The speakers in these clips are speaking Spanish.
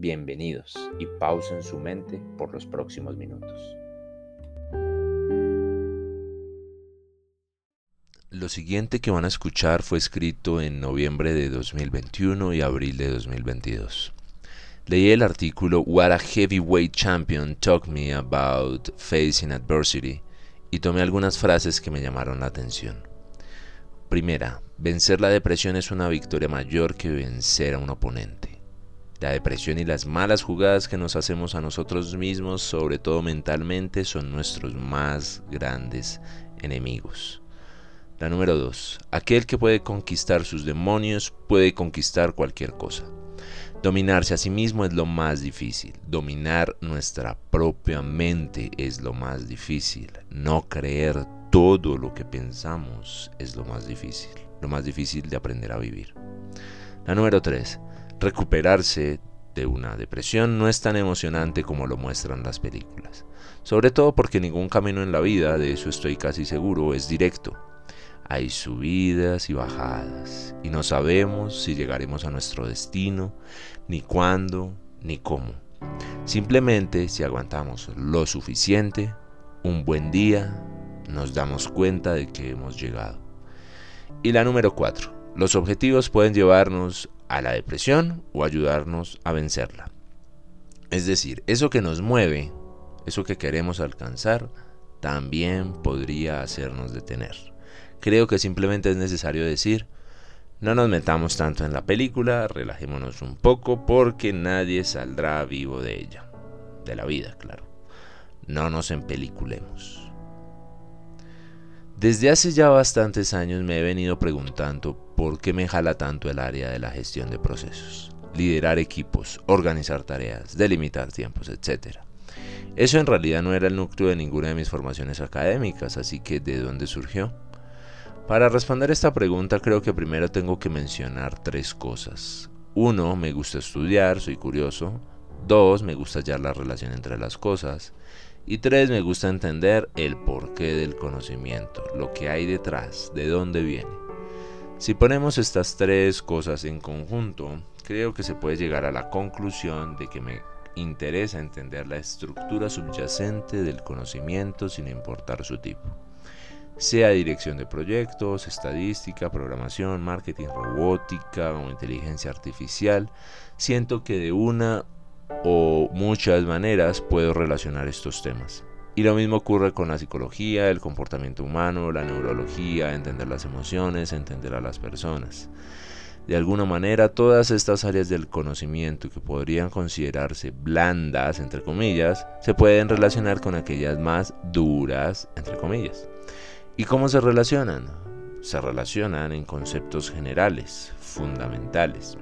Bienvenidos y pausen su mente por los próximos minutos. Lo siguiente que van a escuchar fue escrito en noviembre de 2021 y abril de 2022. Leí el artículo What a Heavyweight Champion Taught Me About Facing Adversity y tomé algunas frases que me llamaron la atención. Primera, vencer la depresión es una victoria mayor que vencer a un oponente. La depresión y las malas jugadas que nos hacemos a nosotros mismos, sobre todo mentalmente, son nuestros más grandes enemigos. La número 2. Aquel que puede conquistar sus demonios puede conquistar cualquier cosa. Dominarse a sí mismo es lo más difícil. Dominar nuestra propia mente es lo más difícil. No creer todo lo que pensamos es lo más difícil. Lo más difícil de aprender a vivir. La número 3. Recuperarse de una depresión no es tan emocionante como lo muestran las películas, sobre todo porque ningún camino en la vida, de eso estoy casi seguro, es directo. Hay subidas y bajadas, y no sabemos si llegaremos a nuestro destino, ni cuándo, ni cómo. Simplemente si aguantamos lo suficiente, un buen día, nos damos cuenta de que hemos llegado. Y la número 4. Los objetivos pueden llevarnos a la depresión o ayudarnos a vencerla. Es decir, eso que nos mueve, eso que queremos alcanzar, también podría hacernos detener. Creo que simplemente es necesario decir, no nos metamos tanto en la película, relajémonos un poco porque nadie saldrá vivo de ella. De la vida, claro. No nos empeliculemos. Desde hace ya bastantes años me he venido preguntando por qué me jala tanto el área de la gestión de procesos, liderar equipos, organizar tareas, delimitar tiempos, etc. Eso en realidad no era el núcleo de ninguna de mis formaciones académicas, así que ¿de dónde surgió? Para responder esta pregunta creo que primero tengo que mencionar tres cosas. Uno, me gusta estudiar, soy curioso. Dos, me gusta hallar la relación entre las cosas. Y tres, me gusta entender el porqué del conocimiento, lo que hay detrás, de dónde viene. Si ponemos estas tres cosas en conjunto, creo que se puede llegar a la conclusión de que me interesa entender la estructura subyacente del conocimiento sin importar su tipo. Sea dirección de proyectos, estadística, programación, marketing, robótica o inteligencia artificial, siento que de una o muchas maneras puedo relacionar estos temas. Y lo mismo ocurre con la psicología, el comportamiento humano, la neurología, entender las emociones, entender a las personas. De alguna manera, todas estas áreas del conocimiento que podrían considerarse blandas, entre comillas, se pueden relacionar con aquellas más duras, entre comillas. ¿Y cómo se relacionan? Se relacionan en conceptos generales, fundamentales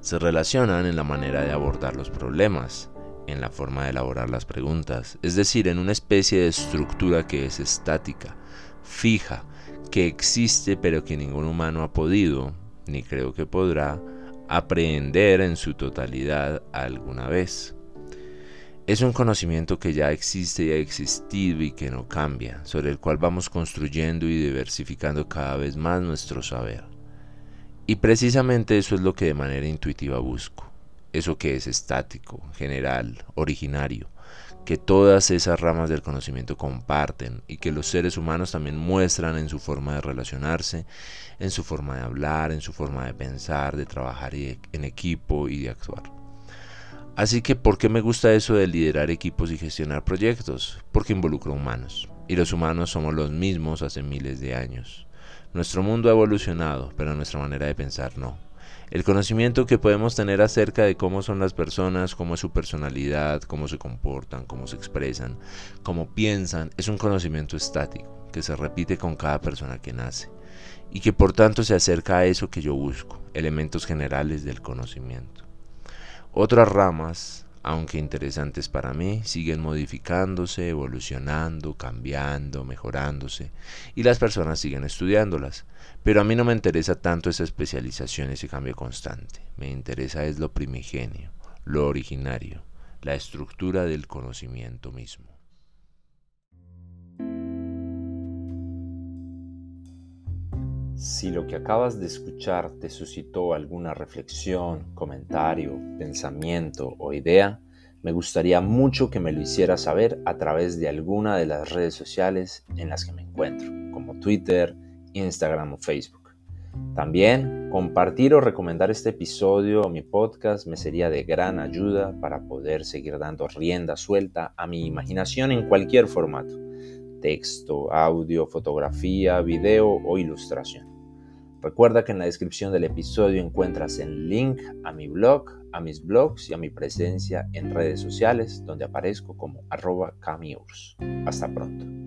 se relacionan en la manera de abordar los problemas, en la forma de elaborar las preguntas, es decir, en una especie de estructura que es estática, fija, que existe pero que ningún humano ha podido, ni creo que podrá, aprender en su totalidad alguna vez. Es un conocimiento que ya existe y ha existido y que no cambia, sobre el cual vamos construyendo y diversificando cada vez más nuestro saber. Y precisamente eso es lo que de manera intuitiva busco. Eso que es estático, general, originario, que todas esas ramas del conocimiento comparten y que los seres humanos también muestran en su forma de relacionarse, en su forma de hablar, en su forma de pensar, de trabajar en equipo y de actuar. Así que, ¿por qué me gusta eso de liderar equipos y gestionar proyectos? Porque involucra humanos. Y los humanos somos los mismos hace miles de años. Nuestro mundo ha evolucionado, pero nuestra manera de pensar no. El conocimiento que podemos tener acerca de cómo son las personas, cómo es su personalidad, cómo se comportan, cómo se expresan, cómo piensan, es un conocimiento estático que se repite con cada persona que nace y que por tanto se acerca a eso que yo busco, elementos generales del conocimiento. Otras ramas, aunque interesantes para mí, siguen modificándose, evolucionando, cambiando, mejorándose, y las personas siguen estudiándolas. Pero a mí no me interesa tanto esa especialización, ese cambio constante. Me interesa es lo primigenio, lo originario, la estructura del conocimiento mismo. Si lo que acabas de escuchar te suscitó alguna reflexión, comentario, pensamiento o idea, me gustaría mucho que me lo hicieras saber a través de alguna de las redes sociales en las que me encuentro, como Twitter, Instagram o Facebook. También compartir o recomendar este episodio o mi podcast me sería de gran ayuda para poder seguir dando rienda suelta a mi imaginación en cualquier formato, texto, audio, fotografía, video o ilustración. Recuerda que en la descripción del episodio encuentras el link a mi blog, a mis blogs y a mi presencia en redes sociales donde aparezco como arroba camiurs. Hasta pronto.